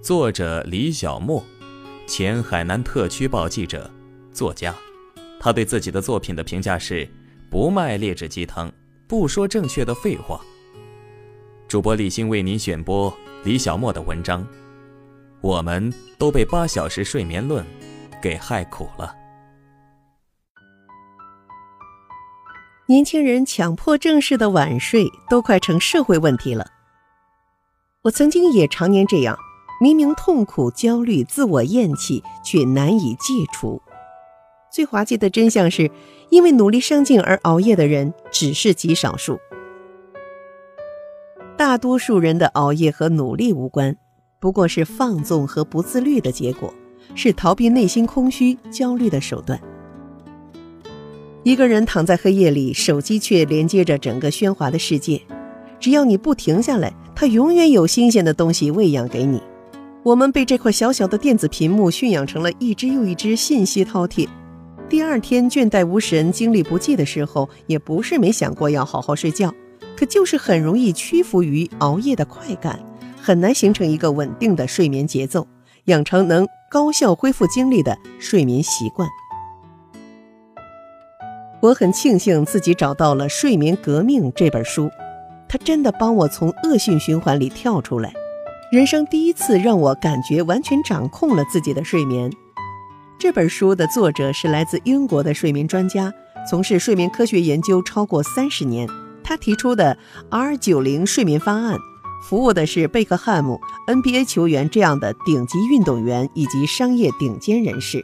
作者李小莫，前海南特区报记者、作家。他对自己的作品的评价是：不卖劣质鸡汤，不说正确的废话。主播李欣为您选播李小莫的文章。我们都被八小时睡眠论给害苦了。年轻人强迫症式的晚睡都快成社会问题了。我曾经也常年这样，明明痛苦、焦虑、自我厌弃，却难以戒除。最滑稽的真相是，因为努力上进而熬夜的人只是极少数。大多数人的熬夜和努力无关，不过是放纵和不自律的结果，是逃避内心空虚、焦虑的手段。一个人躺在黑夜里，手机却连接着整个喧哗的世界。只要你不停下来，他永远有新鲜的东西喂养给你。我们被这块小小的电子屏幕驯养成了一只又一只信息饕餮。第二天倦怠无神、精力不济的时候，也不是没想过要好好睡觉，可就是很容易屈服于熬夜的快感，很难形成一个稳定的睡眠节奏，养成能高效恢复精力的睡眠习惯。我很庆幸自己找到了《睡眠革命》这本书，它真的帮我从恶性循环里跳出来，人生第一次让我感觉完全掌控了自己的睡眠。这本书的作者是来自英国的睡眠专家，从事睡眠科学研究超过三十年。他提出的 R 九零睡眠方案，服务的是贝克汉姆、NBA 球员这样的顶级运动员以及商业顶尖人士。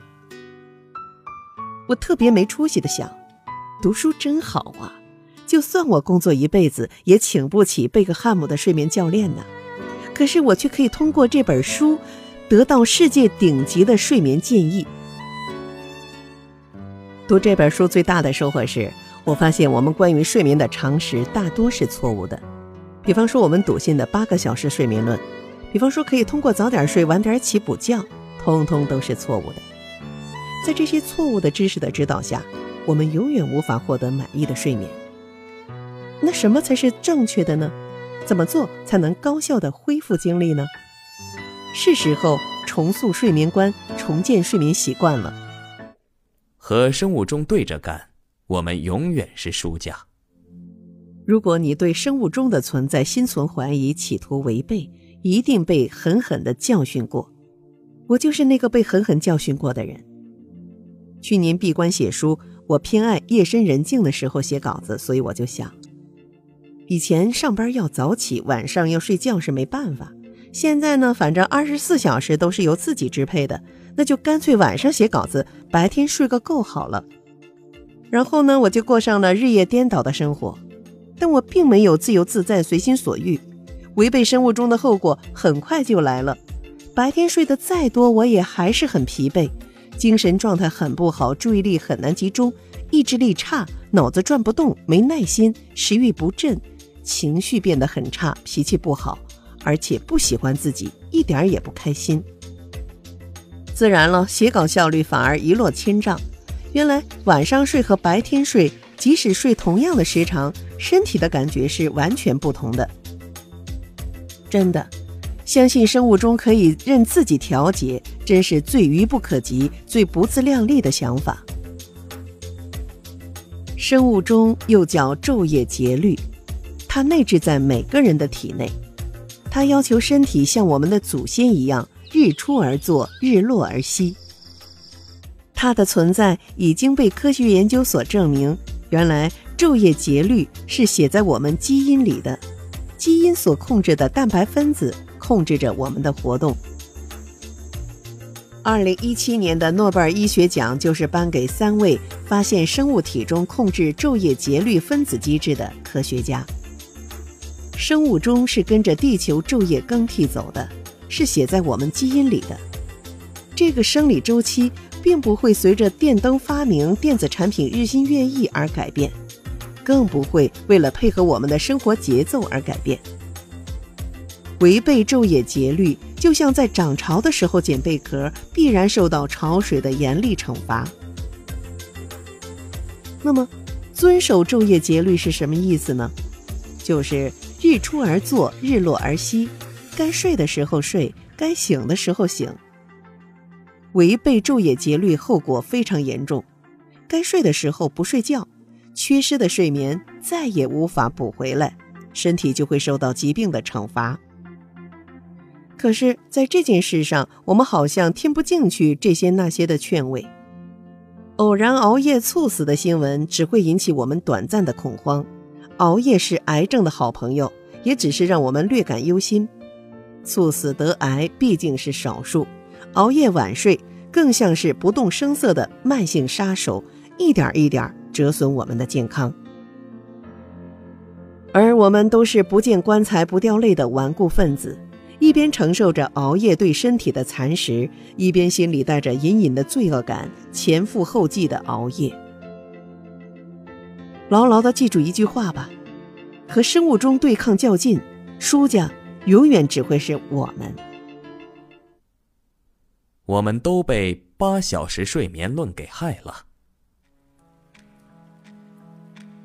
我特别没出息的想，读书真好啊！就算我工作一辈子，也请不起贝克汉姆的睡眠教练呢。可是我却可以通过这本书，得到世界顶级的睡眠建议。读这本书最大的收获是，我发现我们关于睡眠的常识大多是错误的。比方说，我们笃信的八个小时睡眠论，比方说可以通过早点睡、晚点起补觉，通通都是错误的。在这些错误的知识的指导下，我们永远无法获得满意的睡眠。那什么才是正确的呢？怎么做才能高效的恢复精力呢？是时候重塑睡眠观，重建睡眠习惯了。和生物钟对着干，我们永远是输家。如果你对生物钟的存在心存怀疑，企图违背，一定被狠狠的教训过。我就是那个被狠狠教训过的人。去年闭关写书，我偏爱夜深人静的时候写稿子，所以我就想，以前上班要早起，晚上要睡觉是没办法。现在呢，反正二十四小时都是由自己支配的。那就干脆晚上写稿子，白天睡个够好了。然后呢，我就过上了日夜颠倒的生活。但我并没有自由自在、随心所欲，违背生物钟的后果很快就来了。白天睡得再多，我也还是很疲惫，精神状态很不好，注意力很难集中，意志力差，脑子转不动，没耐心，食欲不振，情绪变得很差，脾气不好，而且不喜欢自己，一点也不开心。自然了，写稿效率反而一落千丈。原来晚上睡和白天睡，即使睡同样的时长，身体的感觉是完全不同的。真的，相信生物钟可以任自己调节，真是最愚不可及、最不自量力的想法。生物钟又叫昼夜节律，它内置在每个人的体内，它要求身体像我们的祖先一样。日出而作，日落而息。它的存在已经被科学研究所证明。原来昼夜节律是写在我们基因里的，基因所控制的蛋白分子控制着我们的活动。二零一七年的诺贝尔医学奖就是颁给三位发现生物体中控制昼夜节律分子机制的科学家。生物钟是跟着地球昼夜更替走的。是写在我们基因里的。这个生理周期并不会随着电灯发明、电子产品日新月异而改变，更不会为了配合我们的生活节奏而改变。违背昼夜节律，就像在涨潮的时候捡贝壳，必然受到潮水的严厉惩罚。那么，遵守昼夜节律是什么意思呢？就是日出而作，日落而息。该睡的时候睡，该醒的时候醒。违背昼夜节律，后果非常严重。该睡的时候不睡觉，缺失的睡眠再也无法补回来，身体就会受到疾病的惩罚。可是，在这件事上，我们好像听不进去这些那些的劝慰。偶然熬夜猝死的新闻只会引起我们短暂的恐慌。熬夜是癌症的好朋友，也只是让我们略感忧心。猝死得癌毕竟是少数，熬夜晚睡更像是不动声色的慢性杀手，一点一点折损我们的健康。而我们都是不见棺材不掉泪的顽固分子。一边承受着熬夜对身体的蚕食，一边心里带着隐隐的罪恶感，前赴后继的熬夜。牢牢的记住一句话吧：和生物钟对抗较劲，输家永远只会是我们。我们都被八小时睡眠论给害了。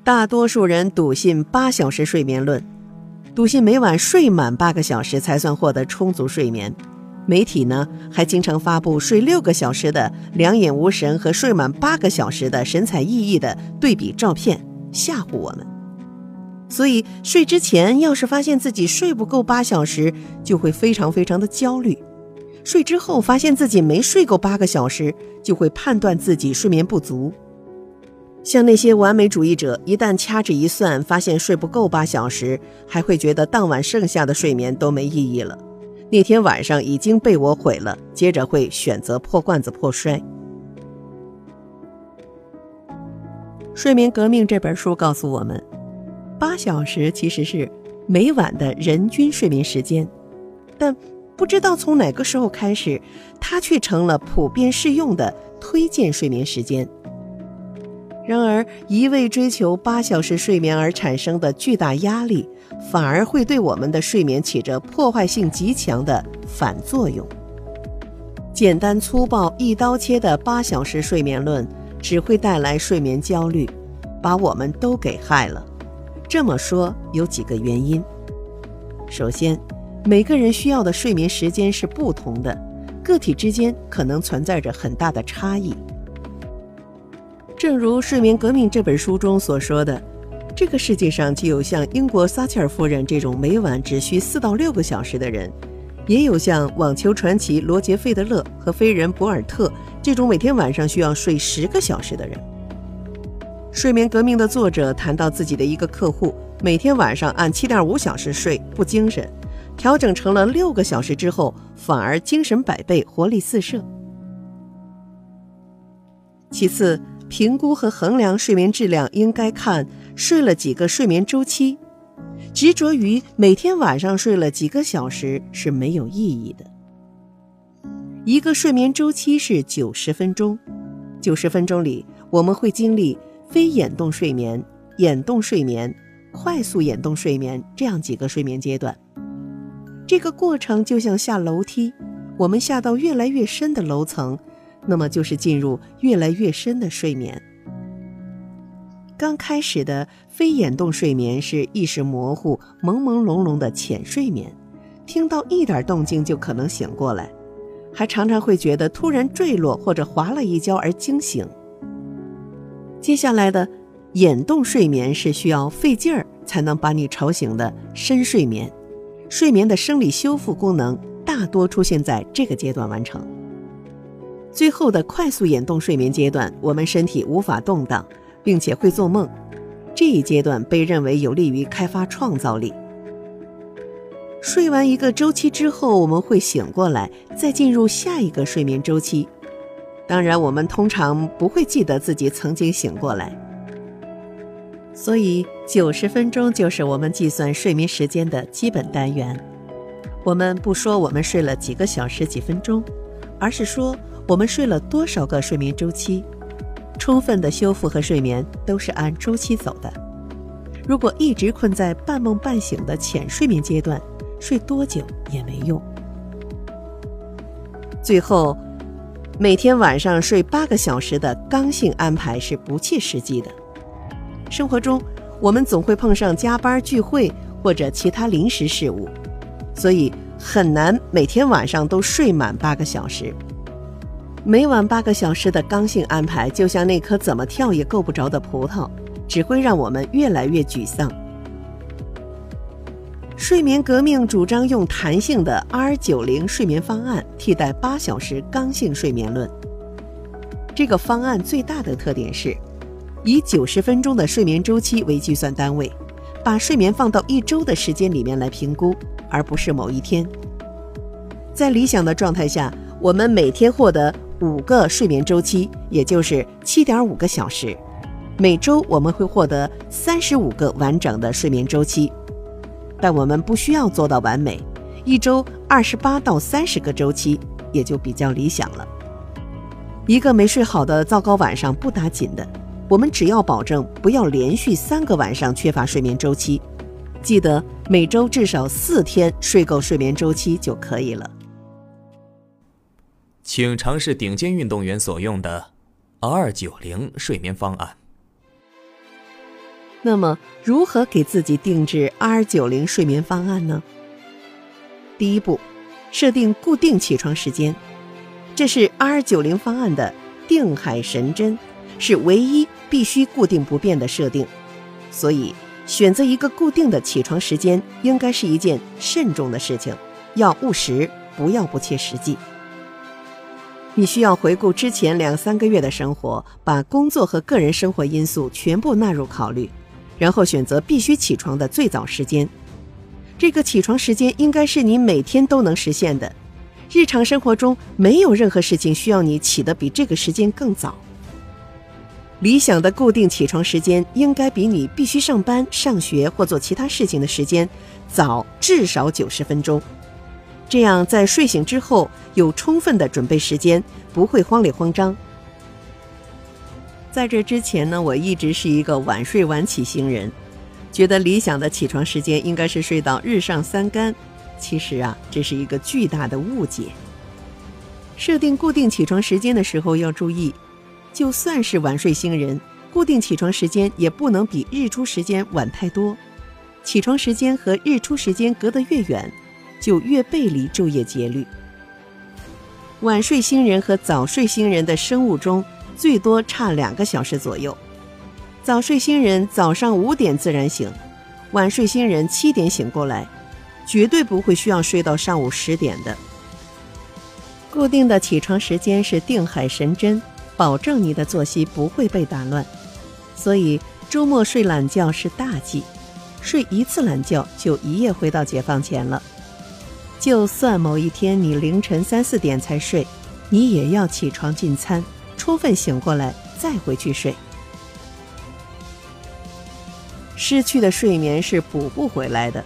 大多数人笃信八小时睡眠论。笃信每晚睡满八个小时才算获得充足睡眠，媒体呢还经常发布睡六个小时的两眼无神和睡满八个小时的神采奕奕的对比照片，吓唬我们。所以睡之前要是发现自己睡不够八小时，就会非常非常的焦虑；睡之后发现自己没睡够八个小时，就会判断自己睡眠不足。像那些完美主义者，一旦掐指一算，发现睡不够八小时，还会觉得当晚剩下的睡眠都没意义了。那天晚上已经被我毁了，接着会选择破罐子破摔。《睡眠革命》这本书告诉我们，八小时其实是每晚的人均睡眠时间，但不知道从哪个时候开始，它却成了普遍适用的推荐睡眠时间。然而，一味追求八小时睡眠而产生的巨大压力，反而会对我们的睡眠起着破坏性极强的反作用。简单粗暴、一刀切的八小时睡眠论，只会带来睡眠焦虑，把我们都给害了。这么说有几个原因：首先，每个人需要的睡眠时间是不同的，个体之间可能存在着很大的差异。正如《睡眠革命》这本书中所说的，这个世界上既有像英国撒切尔夫人这种每晚只需四到六个小时的人，也有像网球传奇罗杰·费德勒和飞人博尔特这种每天晚上需要睡十个小时的人。《睡眠革命》的作者谈到自己的一个客户，每天晚上按七点五小时睡不精神，调整成了六个小时之后，反而精神百倍，活力四射。其次。评估和衡量睡眠质量应该看睡了几个睡眠周期，执着于每天晚上睡了几个小时是没有意义的。一个睡眠周期是九十分钟，九十分钟里我们会经历非眼动睡眠、眼动睡眠、快速眼动睡眠这样几个睡眠阶段。这个过程就像下楼梯，我们下到越来越深的楼层。那么就是进入越来越深的睡眠。刚开始的非眼动睡眠是意识模糊、朦朦胧胧的浅睡眠，听到一点动静就可能醒过来，还常常会觉得突然坠落或者滑了一跤而惊醒。接下来的眼动睡眠是需要费劲儿才能把你吵醒的深睡眠，睡眠的生理修复功能大多出现在这个阶段完成。最后的快速眼动睡眠阶段，我们身体无法动荡，并且会做梦。这一阶段被认为有利于开发创造力。睡完一个周期之后，我们会醒过来，再进入下一个睡眠周期。当然，我们通常不会记得自己曾经醒过来。所以，九十分钟就是我们计算睡眠时间的基本单元。我们不说我们睡了几个小时、几分钟，而是说。我们睡了多少个睡眠周期？充分的修复和睡眠都是按周期走的。如果一直困在半梦半醒的浅睡眠阶段，睡多久也没用。最后，每天晚上睡八个小时的刚性安排是不切实际的。生活中，我们总会碰上加班、聚会或者其他临时事务，所以。很难每天晚上都睡满八个小时。每晚八个小时的刚性安排，就像那颗怎么跳也够不着的葡萄，只会让我们越来越沮丧。睡眠革命主张用弹性的 R 九零睡眠方案替代八小时刚性睡眠论。这个方案最大的特点是，以九十分钟的睡眠周期为计算单位，把睡眠放到一周的时间里面来评估，而不是某一天。在理想的状态下，我们每天获得。五个睡眠周期，也就是七点五个小时。每周我们会获得三十五个完整的睡眠周期，但我们不需要做到完美。一周二十八到三十个周期也就比较理想了。一个没睡好的糟糕晚上不打紧的，我们只要保证不要连续三个晚上缺乏睡眠周期，记得每周至少四天睡够睡眠周期就可以了。请尝试顶尖运动员所用的 R 九零睡眠方案。那么，如何给自己定制 R 九零睡眠方案呢？第一步，设定固定起床时间，这是 R 九零方案的定海神针，是唯一必须固定不变的设定。所以，选择一个固定的起床时间，应该是一件慎重的事情，要务实，不要不切实际。你需要回顾之前两三个月的生活，把工作和个人生活因素全部纳入考虑，然后选择必须起床的最早时间。这个起床时间应该是你每天都能实现的。日常生活中没有任何事情需要你起得比这个时间更早。理想的固定起床时间应该比你必须上班、上学或做其他事情的时间早至少九十分钟。这样，在睡醒之后有充分的准备时间，不会慌里慌张。在这之前呢，我一直是一个晚睡晚起型人，觉得理想的起床时间应该是睡到日上三竿。其实啊，这是一个巨大的误解。设定固定起床时间的时候要注意，就算是晚睡星人，固定起床时间也不能比日出时间晚太多。起床时间和日出时间隔得越远。就越背离昼夜节律。晚睡星人和早睡星人的生物钟最多差两个小时左右。早睡星人早上五点自然醒，晚睡星人七点醒过来，绝对不会需要睡到上午十点的。固定的起床时间是定海神针，保证你的作息不会被打乱。所以周末睡懒觉是大忌，睡一次懒觉就一夜回到解放前了。就算某一天你凌晨三四点才睡，你也要起床进餐，充分醒过来再回去睡。失去的睡眠是补不回来的，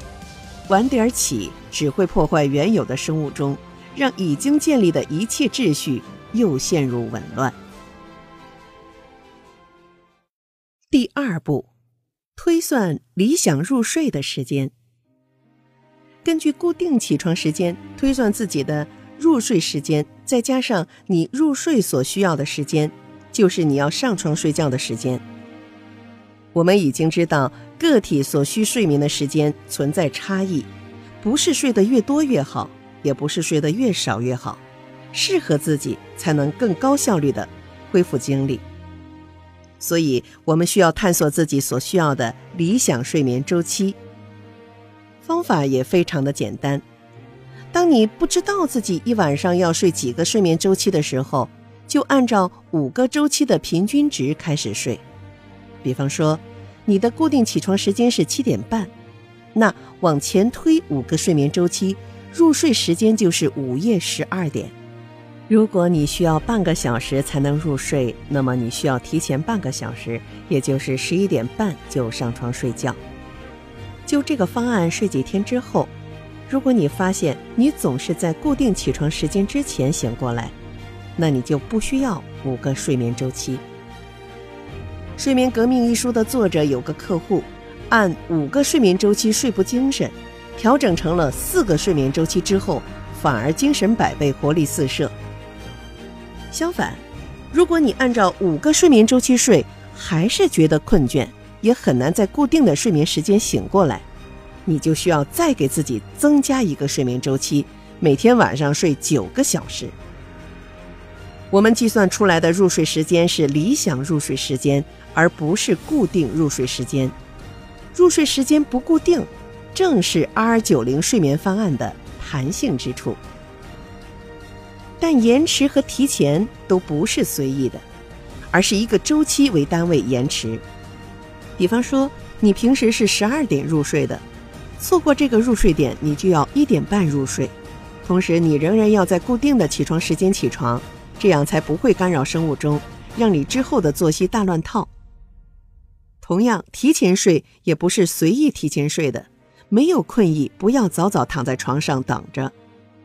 晚点起只会破坏原有的生物钟，让已经建立的一切秩序又陷入紊乱。第二步，推算理想入睡的时间。根据固定起床时间推算自己的入睡时间，再加上你入睡所需要的时间，就是你要上床睡觉的时间。我们已经知道，个体所需睡眠的时间存在差异，不是睡得越多越好，也不是睡得越少越好，适合自己才能更高效率的恢复精力。所以，我们需要探索自己所需要的理想睡眠周期。方法也非常的简单。当你不知道自己一晚上要睡几个睡眠周期的时候，就按照五个周期的平均值开始睡。比方说，你的固定起床时间是七点半，那往前推五个睡眠周期，入睡时间就是午夜十二点。如果你需要半个小时才能入睡，那么你需要提前半个小时，也就是十一点半就上床睡觉。就这个方案睡几天之后，如果你发现你总是在固定起床时间之前醒过来，那你就不需要五个睡眠周期。《睡眠革命》一书的作者有个客户，按五个睡眠周期睡不精神，调整成了四个睡眠周期之后，反而精神百倍，活力四射。相反，如果你按照五个睡眠周期睡，还是觉得困倦。也很难在固定的睡眠时间醒过来，你就需要再给自己增加一个睡眠周期，每天晚上睡九个小时。我们计算出来的入睡时间是理想入睡时间，而不是固定入睡时间。入睡时间不固定，正是 R 九零睡眠方案的弹性之处。但延迟和提前都不是随意的，而是一个周期为单位延迟。比方说，你平时是十二点入睡的，错过这个入睡点，你就要一点半入睡，同时你仍然要在固定的起床时间起床，这样才不会干扰生物钟，让你之后的作息大乱套。同样，提前睡也不是随意提前睡的，没有困意不要早早躺在床上等着，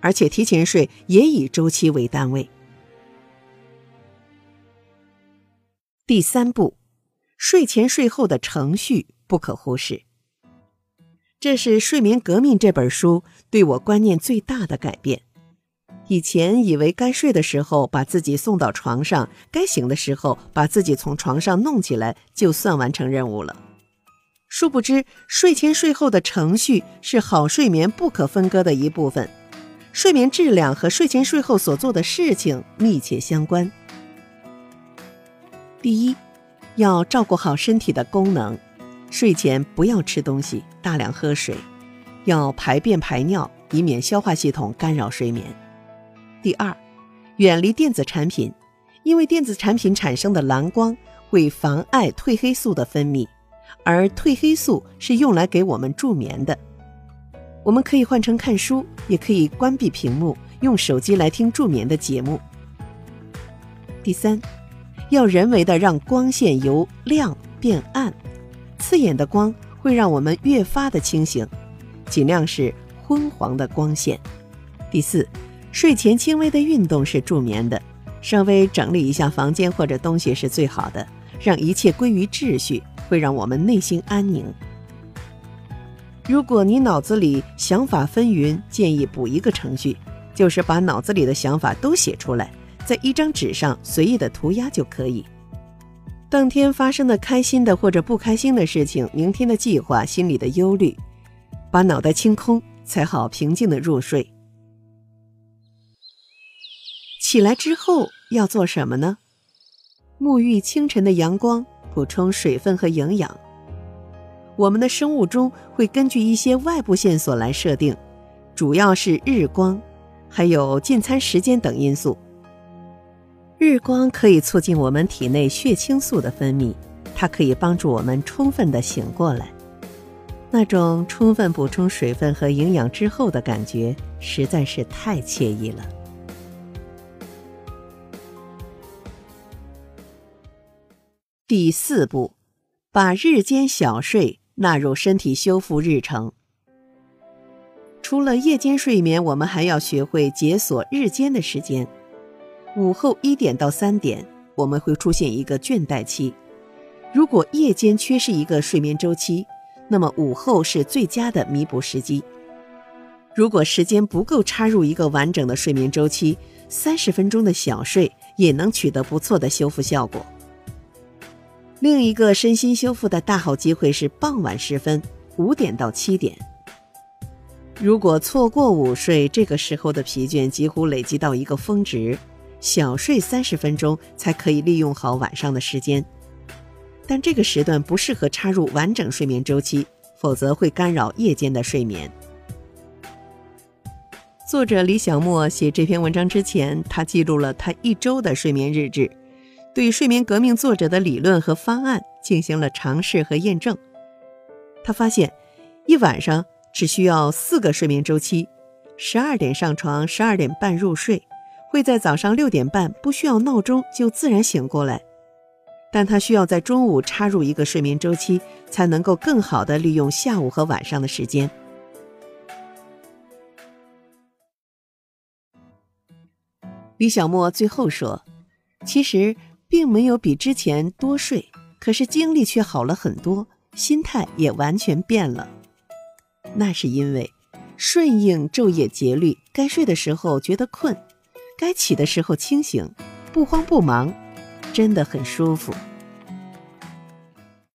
而且提前睡也以周期为单位。第三步，睡前睡后的程序不可忽视。这是《睡眠革命》这本书对我观念最大的改变。以前以为该睡的时候把自己送到床上，该醒的时候把自己从床上弄起来，就算完成任务了。殊不知，睡前睡后的程序是好睡眠不可分割的一部分，睡眠质量和睡前睡后所做的事情密切相关。第一，要照顾好身体的功能，睡前不要吃东西，大量喝水，要排便排尿，以免消化系统干扰睡眠。第二，远离电子产品，因为电子产品产生的蓝光会妨碍褪黑素的分泌，而褪黑素是用来给我们助眠的。我们可以换成看书，也可以关闭屏幕，用手机来听助眠的节目。第三，要人为的让光线由亮变暗，刺眼的光会让我们越发的清醒，尽量是昏黄的光线。第四。睡前轻微的运动是助眠的，稍微整理一下房间或者东西是最好的，让一切归于秩序，会让我们内心安宁。如果你脑子里想法纷纭，建议补一个程序，就是把脑子里的想法都写出来，在一张纸上随意的涂鸦就可以。当天发生的开心的或者不开心的事情，明天的计划，心里的忧虑，把脑袋清空，才好平静的入睡。起来之后要做什么呢？沐浴清晨的阳光，补充水分和营养。我们的生物钟会根据一些外部线索来设定，主要是日光，还有进餐时间等因素。日光可以促进我们体内血清素的分泌，它可以帮助我们充分的醒过来。那种充分补充水分和营养之后的感觉，实在是太惬意了。第四步，把日间小睡纳入身体修复日程。除了夜间睡眠，我们还要学会解锁日间的时间。午后一点到三点，我们会出现一个倦怠期。如果夜间缺失一个睡眠周期，那么午后是最佳的弥补时机。如果时间不够插入一个完整的睡眠周期，三十分钟的小睡也能取得不错的修复效果。另一个身心修复的大好机会是傍晚时分，五点到七点。如果错过午睡，这个时候的疲倦几乎累积到一个峰值，小睡三十分钟才可以利用好晚上的时间。但这个时段不适合插入完整睡眠周期，否则会干扰夜间的睡眠。作者李小莫写这篇文章之前，他记录了他一周的睡眠日志。对睡眠革命作者的理论和方案进行了尝试和验证，他发现，一晚上只需要四个睡眠周期，十二点上床，十二点半入睡，会在早上六点半不需要闹钟就自然醒过来，但他需要在中午插入一个睡眠周期，才能够更好的利用下午和晚上的时间。李小莫最后说：“其实。”并没有比之前多睡，可是精力却好了很多，心态也完全变了。那是因为顺应昼夜节律，该睡的时候觉得困，该起的时候清醒，不慌不忙，真的很舒服。